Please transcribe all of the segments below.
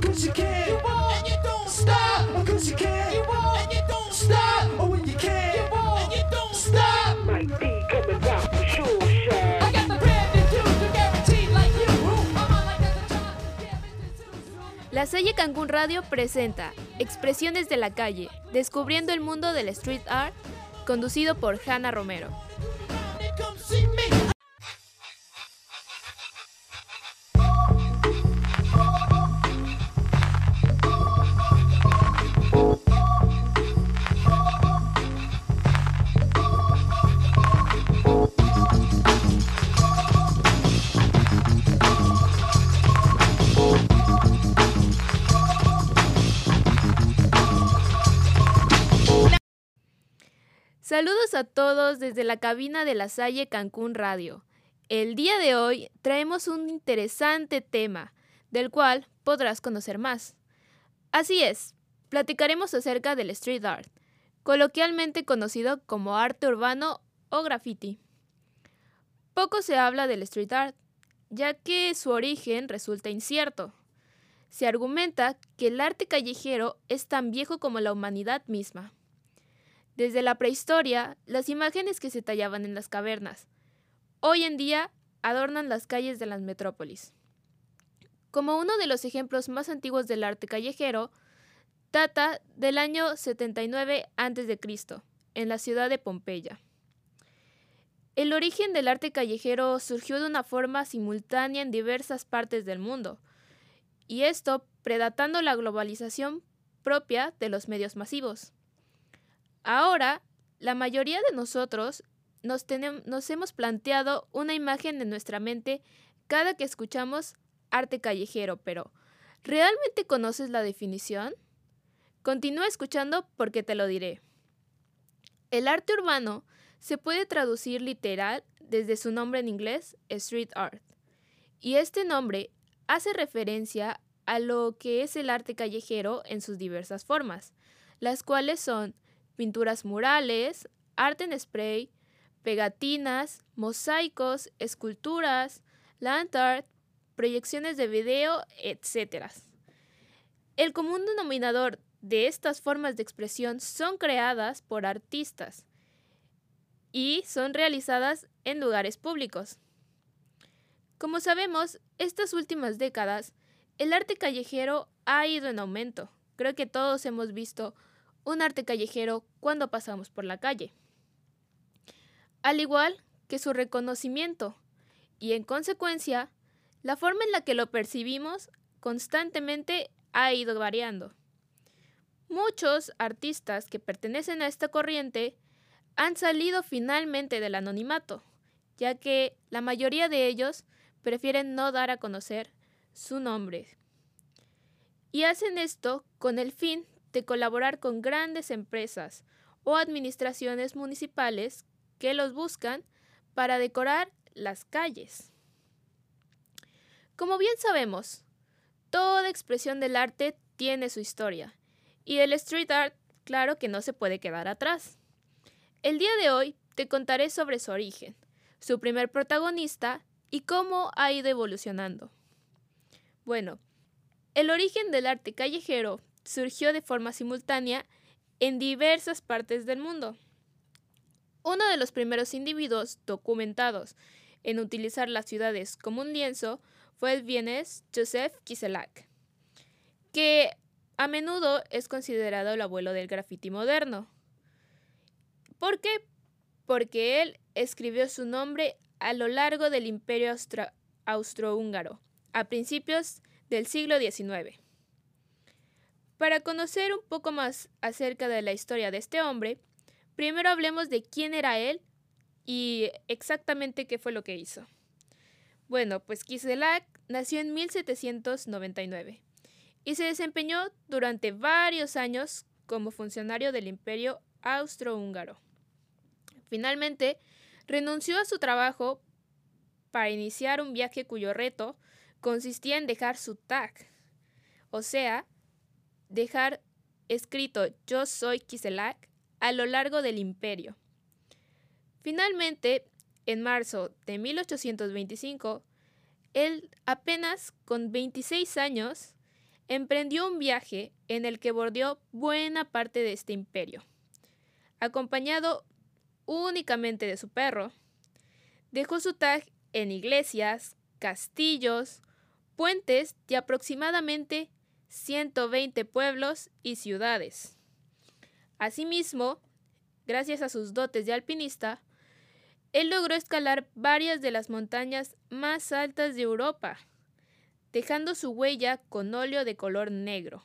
Cause you can, and you don't stop. Cause you can, and you don't stop. Oh, when you can, and you don't stop. Might be coming back for sure, Shaq. I got the brand new dude, you guaranteed like you. I'm on like that's a job. Yeah, Mr. Too Strong. La Salle Cancún Radio presenta Expresiones de la calle, descubriendo el mundo del street art, conducido por Hannah Romero. Saludos a todos desde la cabina de la Salle Cancún Radio. El día de hoy traemos un interesante tema, del cual podrás conocer más. Así es, platicaremos acerca del street art, coloquialmente conocido como arte urbano o graffiti. Poco se habla del street art, ya que su origen resulta incierto. Se argumenta que el arte callejero es tan viejo como la humanidad misma. Desde la prehistoria, las imágenes que se tallaban en las cavernas, hoy en día adornan las calles de las metrópolis. Como uno de los ejemplos más antiguos del arte callejero, data del año 79 a.C., en la ciudad de Pompeya. El origen del arte callejero surgió de una forma simultánea en diversas partes del mundo, y esto predatando la globalización propia de los medios masivos. Ahora, la mayoría de nosotros nos, nos hemos planteado una imagen en nuestra mente cada que escuchamos arte callejero, pero ¿realmente conoces la definición? Continúa escuchando porque te lo diré. El arte urbano se puede traducir literal desde su nombre en inglés, street art, y este nombre hace referencia a lo que es el arte callejero en sus diversas formas, las cuales son pinturas murales, arte en spray, pegatinas, mosaicos, esculturas, land art, proyecciones de video, etc. El común denominador de estas formas de expresión son creadas por artistas y son realizadas en lugares públicos. Como sabemos, estas últimas décadas, el arte callejero ha ido en aumento. Creo que todos hemos visto un arte callejero cuando pasamos por la calle. Al igual que su reconocimiento y en consecuencia, la forma en la que lo percibimos constantemente ha ido variando. Muchos artistas que pertenecen a esta corriente han salido finalmente del anonimato, ya que la mayoría de ellos prefieren no dar a conocer su nombre. Y hacen esto con el fin de colaborar con grandes empresas o administraciones municipales que los buscan para decorar las calles. Como bien sabemos, toda expresión del arte tiene su historia y el street art claro que no se puede quedar atrás. El día de hoy te contaré sobre su origen, su primer protagonista y cómo ha ido evolucionando. Bueno, el origen del arte callejero surgió de forma simultánea en diversas partes del mundo. Uno de los primeros individuos documentados en utilizar las ciudades como un lienzo fue el vienés Joseph Kiselak, que a menudo es considerado el abuelo del graffiti moderno. ¿Por qué? Porque él escribió su nombre a lo largo del imperio austrohúngaro, a principios del siglo XIX. Para conocer un poco más acerca de la historia de este hombre, primero hablemos de quién era él y exactamente qué fue lo que hizo. Bueno, pues Kiselak nació en 1799 y se desempeñó durante varios años como funcionario del imperio austrohúngaro. Finalmente, renunció a su trabajo para iniciar un viaje cuyo reto consistía en dejar su tag, o sea, dejar escrito Yo soy Kiselak a lo largo del imperio. Finalmente, en marzo de 1825, él apenas con 26 años emprendió un viaje en el que bordeó buena parte de este imperio. Acompañado únicamente de su perro, dejó su tag en iglesias, castillos, puentes y aproximadamente 120 pueblos y ciudades. Asimismo, gracias a sus dotes de alpinista, él logró escalar varias de las montañas más altas de Europa, dejando su huella con óleo de color negro.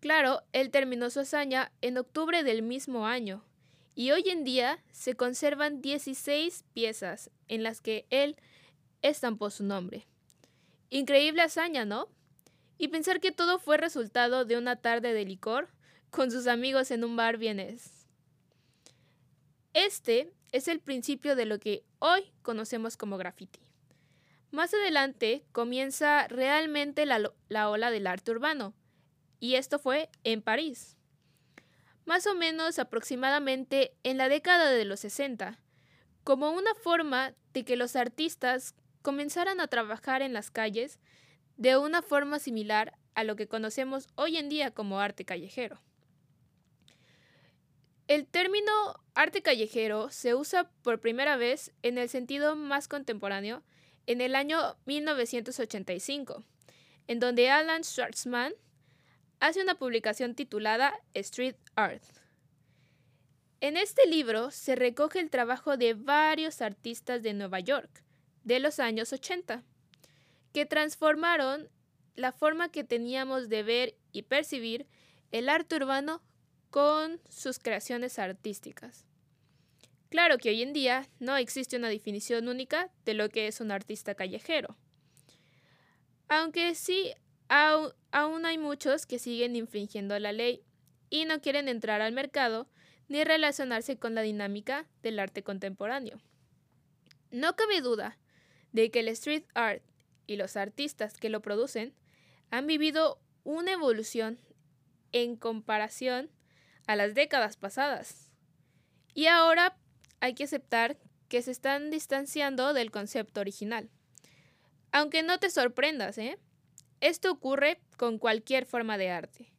Claro, él terminó su hazaña en octubre del mismo año, y hoy en día se conservan 16 piezas en las que él estampó su nombre. Increíble hazaña, ¿no? Y pensar que todo fue resultado de una tarde de licor con sus amigos en un bar vienes. Este es el principio de lo que hoy conocemos como graffiti. Más adelante comienza realmente la, la, ola del arte urbano, y esto fue en París. Más o menos aproximadamente en la década de los 60, como una forma de que los artistas comenzaran a trabajar en las calles de una forma similar a lo que conocemos hoy en día como arte callejero. El término arte callejero se usa por primera vez en el sentido más contemporáneo en el año 1985, en donde Alan Schwartzman hace una publicación titulada Street Art. En este libro se recoge el trabajo de varios artistas de Nueva York de los años 80, que transformaron la forma que teníamos de ver y percibir el arte urbano con sus creaciones artísticas. Claro que hoy en día no existe una definición única de lo que es un artista callejero. Aunque sí, aún hay muchos que siguen infringiendo la ley y no quieren entrar al mercado ni relacionarse con la dinámica del arte contemporáneo. No cabe duda de que el street art y los artistas que lo producen han vivido una evolución en comparación a las décadas pasadas. Y ahora hay que aceptar que se están distanciando del concepto original. Aunque no te sorprendas, ¿eh? Esto ocurre con cualquier forma de arte.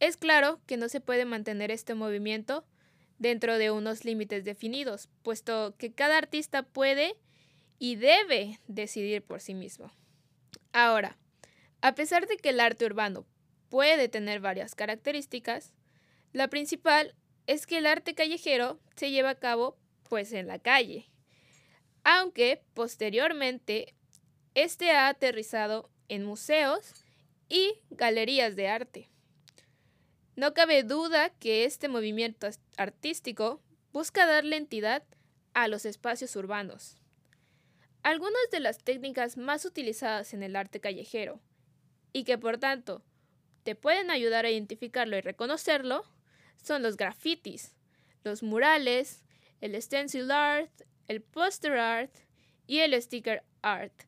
Es claro que no se puede mantener este movimiento dentro de unos límites definidos, puesto que cada artista puede y debe decidir por sí mismo. Ahora, a pesar de que el arte urbano puede tener varias características, la principal es que el arte callejero se lleva a cabo pues en la calle, aunque posteriormente este ha aterrizado en museos y galerías de arte. No cabe duda que este movimiento artístico busca darle entidad a los espacios urbanos. Algunas de las técnicas más utilizadas en el arte callejero y que por tanto te pueden ayudar a identificarlo y reconocerlo son los grafitis, los murales, el stencil art, el poster art y el sticker art,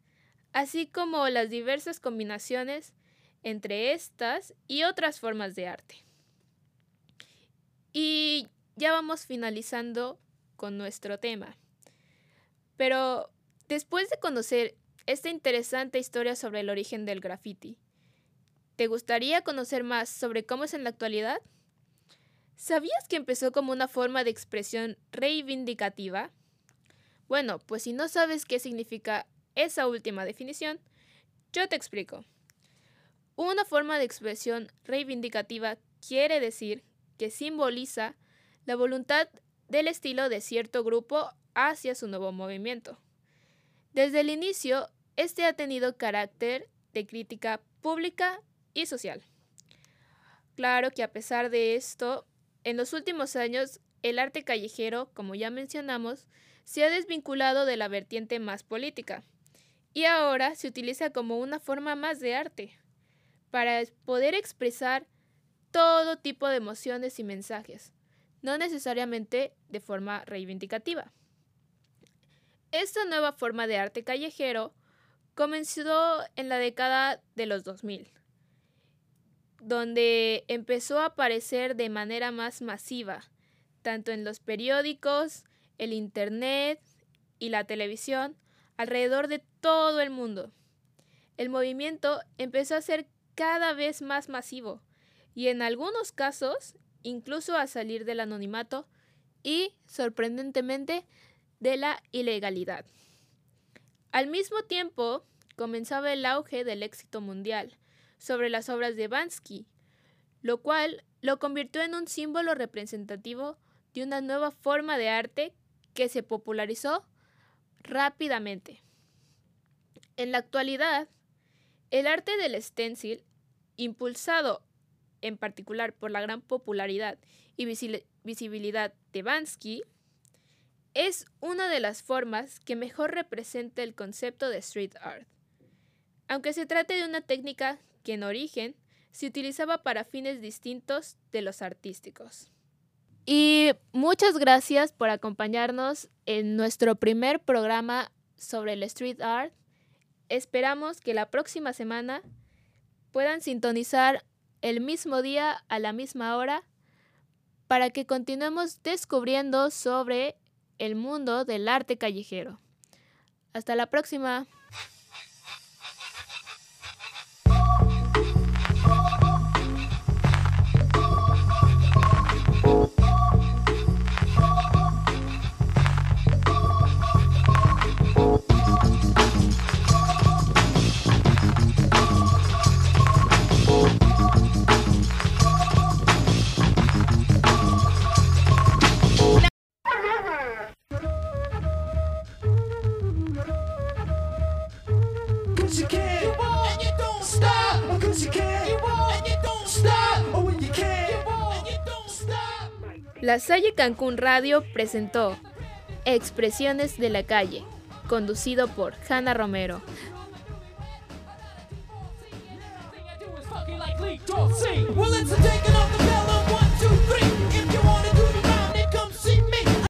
así como las diversas combinaciones entre estas y otras formas de arte. Y ya vamos finalizando con nuestro tema. Pero después de conocer esta interesante historia sobre el origen del graffiti, ¿te gustaría conocer más sobre cómo es en la actualidad? ¿Sabías que empezó como una forma de expresión reivindicativa? Bueno, pues si no sabes qué significa esa última definición, yo te explico. Una forma de expresión reivindicativa quiere decir que simboliza la voluntad del estilo de cierto grupo hacia su nuevo movimiento. Desde el inicio, este ha tenido carácter de crítica pública y social. Claro que a pesar de esto, en los últimos años, el arte callejero, como ya mencionamos, se ha desvinculado de la vertiente más política y ahora se utiliza como una forma más de arte, para poder expresar todo tipo de emociones y mensajes, no necesariamente de forma reivindicativa. Esta nueva forma de arte callejero comenzó en la década de los 2000 donde empezó a aparecer de manera más masiva, tanto en los periódicos, el Internet y la televisión alrededor de todo el mundo. El movimiento empezó a ser cada vez más masivo y en algunos casos incluso a salir del anonimato y, sorprendentemente, de la ilegalidad. Al mismo tiempo, comenzaba el auge del éxito mundial sobre las obras de Bansky, lo cual lo convirtió en un símbolo representativo de una nueva forma de arte que se popularizó rápidamente. En la actualidad, el arte del stencil, impulsado en particular por la gran popularidad y visibilidad de Bansky, es una de las formas que mejor representa el concepto de street art. Aunque se trate de una técnica que en origen se utilizaba para fines distintos de los artísticos. Y muchas gracias por acompañarnos en nuestro primer programa sobre el street art. Esperamos que la próxima semana puedan sintonizar el mismo día a la misma hora para que continuemos descubriendo sobre el mundo del arte callejero. Hasta la próxima. La Salle Cancún Radio presentó Expresiones de la Calle, conducido por Hanna Romero.